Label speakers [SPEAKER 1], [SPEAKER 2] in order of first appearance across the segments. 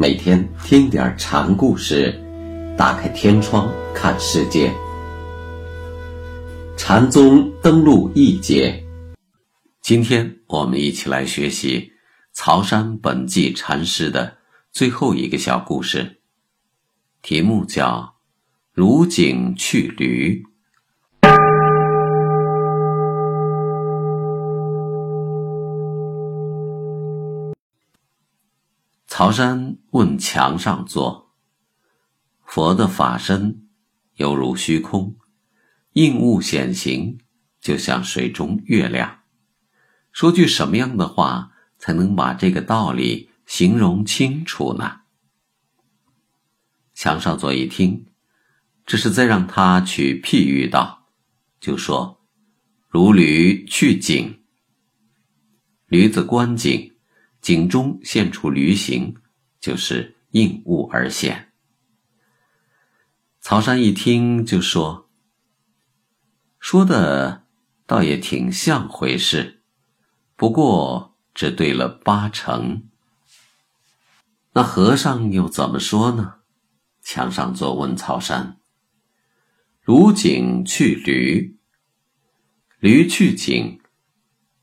[SPEAKER 1] 每天听点禅故事，打开天窗看世界。禅宗登陆一节，今天我们一起来学习曹山本纪禅师的最后一个小故事，题目叫“如景去驴”。曹山问墙上坐：“佛的法身犹如虚空，应物显形，就像水中月亮。说句什么样的话才能把这个道理形容清楚呢？”墙上坐一听，这是在让他取譬喻道，就说：“如驴去井，驴子观井。”井中现出驴形，就是应物而现。曹山一听就说：“说的倒也挺像回事，不过只对了八成。那和尚又怎么说呢？”墙上坐问曹山：“如井去驴，驴去井，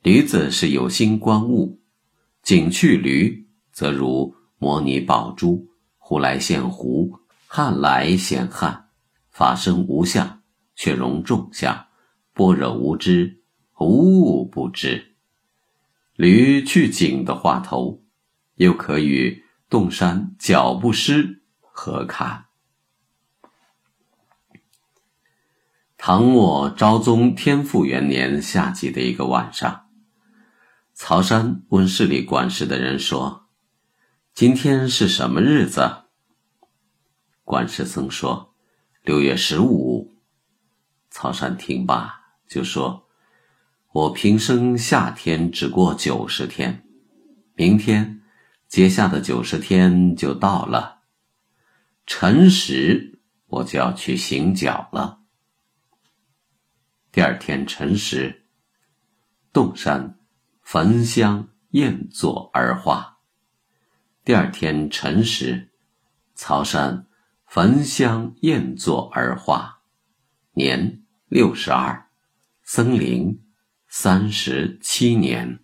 [SPEAKER 1] 驴子是有心观物。”景去驴，则如摩尼宝珠，呼来现狐，汉来显汉，法身无相，却容众相，般若无知，无物不知。驴去景的话头，又可与洞山脚不湿合看。唐末昭宗天复元年夏季的一个晚上。曹山问市里管事的人说：“今天是什么日子？”管事僧说：“六月十五。”曹山听罢就说：“我平生夏天只过九十天，明天接下的九十天就到了，辰时我就要去行脚了。第二天辰时，洞山。”焚香宴坐而化。第二天辰时，曹山焚香宴坐而化，年六十二，僧龄三十七年。